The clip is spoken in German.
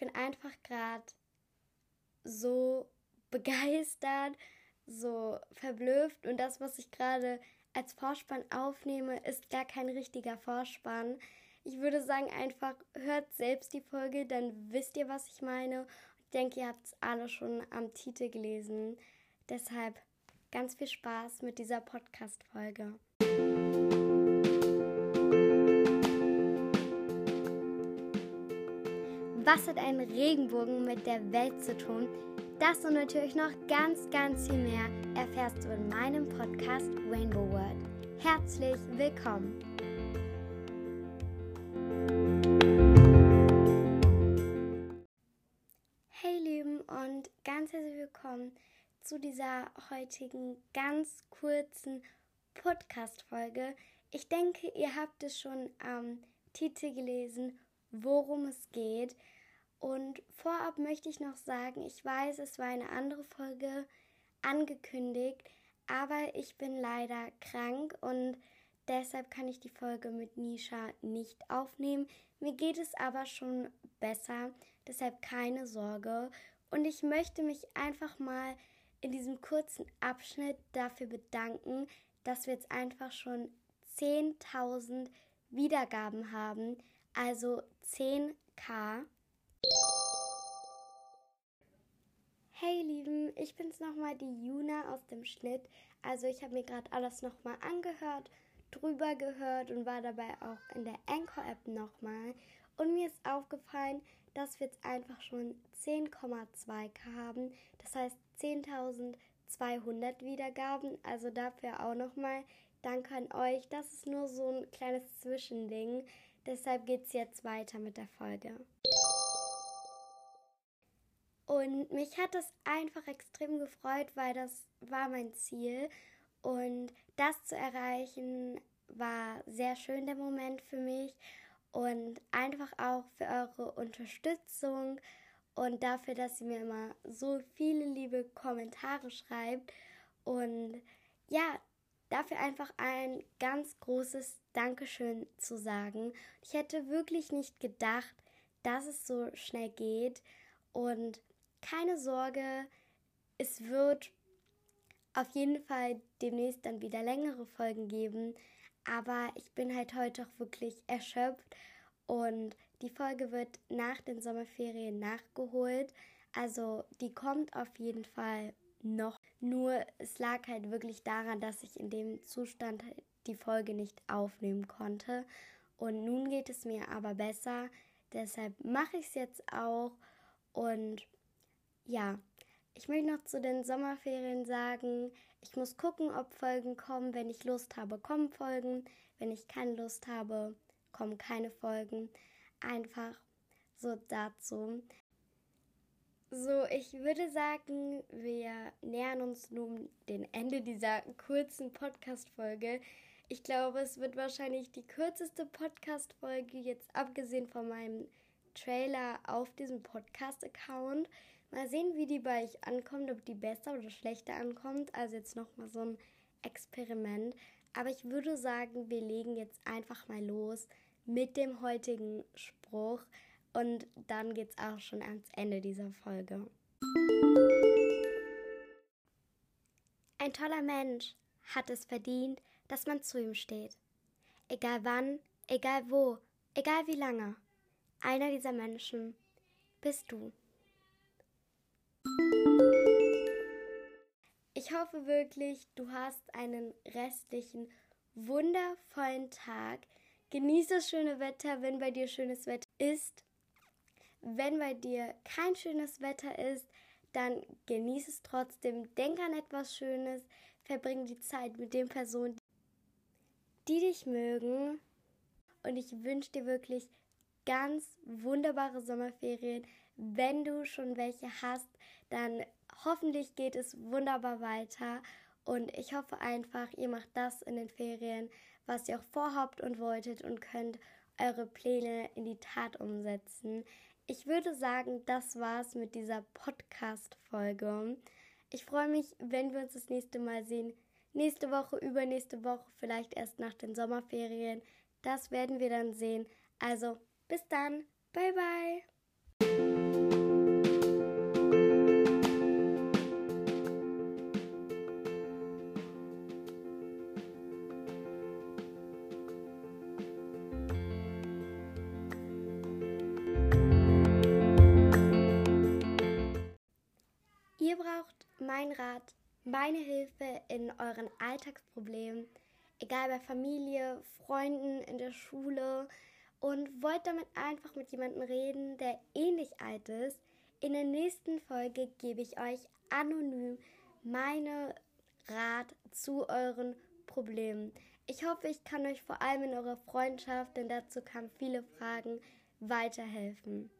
bin einfach gerade so begeistert, so verblüfft und das, was ich gerade als Vorspann aufnehme, ist gar kein richtiger Vorspann. Ich würde sagen, einfach hört selbst die Folge, dann wisst ihr, was ich meine. Ich denke, ihr habt es alle schon am Titel gelesen. Deshalb ganz viel Spaß mit dieser Podcast-Folge. Was hat ein Regenbogen mit der Welt zu tun? Das und natürlich noch ganz, ganz viel mehr erfährst du in meinem Podcast Rainbow World. Herzlich willkommen! Hey Lieben und ganz herzlich willkommen zu dieser heutigen ganz kurzen Podcast-Folge. Ich denke, ihr habt es schon am Titel gelesen, worum es geht. Und vorab möchte ich noch sagen, ich weiß, es war eine andere Folge angekündigt, aber ich bin leider krank und deshalb kann ich die Folge mit Nisha nicht aufnehmen. Mir geht es aber schon besser, deshalb keine Sorge. Und ich möchte mich einfach mal in diesem kurzen Abschnitt dafür bedanken, dass wir jetzt einfach schon 10.000 Wiedergaben haben, also 10k. Hey Lieben, ich bin's nochmal, die Juna aus dem Schnitt. Also ich habe mir gerade alles nochmal angehört, drüber gehört und war dabei auch in der Anchor-App nochmal. Und mir ist aufgefallen, dass wir jetzt einfach schon 10,2k haben. Das heißt 10.200 Wiedergaben. Also dafür auch nochmal Danke an euch. Das ist nur so ein kleines Zwischending. Deshalb geht es jetzt weiter mit der Folge. Und mich hat das einfach extrem gefreut, weil das war mein Ziel. Und das zu erreichen war sehr schön der Moment für mich. Und einfach auch für eure Unterstützung und dafür, dass ihr mir immer so viele liebe Kommentare schreibt. Und ja, dafür einfach ein ganz großes Dankeschön zu sagen. Ich hätte wirklich nicht gedacht, dass es so schnell geht. Und keine Sorge, es wird auf jeden Fall demnächst dann wieder längere Folgen geben. Aber ich bin halt heute auch wirklich erschöpft und die Folge wird nach den Sommerferien nachgeholt. Also die kommt auf jeden Fall noch. Nur es lag halt wirklich daran, dass ich in dem Zustand die Folge nicht aufnehmen konnte. Und nun geht es mir aber besser. Deshalb mache ich es jetzt auch. Und ja, ich möchte noch zu den Sommerferien sagen, ich muss gucken, ob Folgen kommen. Wenn ich Lust habe, kommen Folgen. Wenn ich keine Lust habe, kommen keine Folgen. Einfach so dazu. So, ich würde sagen, wir nähern uns nun dem Ende dieser kurzen Podcast-Folge. Ich glaube, es wird wahrscheinlich die kürzeste Podcast-Folge, jetzt abgesehen von meinem Trailer auf diesem Podcast-Account. Mal sehen, wie die bei euch ankommt, ob die besser oder schlechter ankommt. Also jetzt nochmal so ein Experiment. Aber ich würde sagen, wir legen jetzt einfach mal los mit dem heutigen Spruch. Und dann geht es auch schon ans Ende dieser Folge. Ein toller Mensch hat es verdient, dass man zu ihm steht. Egal wann, egal wo, egal wie lange. Einer dieser Menschen bist du. Ich hoffe wirklich, du hast einen restlichen, wundervollen Tag. Genieß das schöne Wetter, wenn bei dir schönes Wetter ist. Wenn bei dir kein schönes Wetter ist, dann genieß es trotzdem. Denk an etwas Schönes. Verbring die Zeit mit den Personen, die dich mögen. Und ich wünsche dir wirklich ganz wunderbare Sommerferien. Wenn du schon welche hast, dann hoffentlich geht es wunderbar weiter. Und ich hoffe einfach, ihr macht das in den Ferien, was ihr auch vorhabt und wolltet und könnt eure Pläne in die Tat umsetzen. Ich würde sagen, das war's mit dieser Podcast-Folge. Ich freue mich, wenn wir uns das nächste Mal sehen. Nächste Woche, übernächste Woche, vielleicht erst nach den Sommerferien. Das werden wir dann sehen. Also, bis dann. Bye bye. Ihr braucht mein Rat, meine Hilfe in euren Alltagsproblemen, egal bei Familie, Freunden, in der Schule, und wollt damit einfach mit jemandem reden, der ähnlich alt ist. In der nächsten Folge gebe ich euch anonym meine Rat zu euren Problemen. Ich hoffe, ich kann euch vor allem in eurer Freundschaft, denn dazu kamen viele Fragen, weiterhelfen.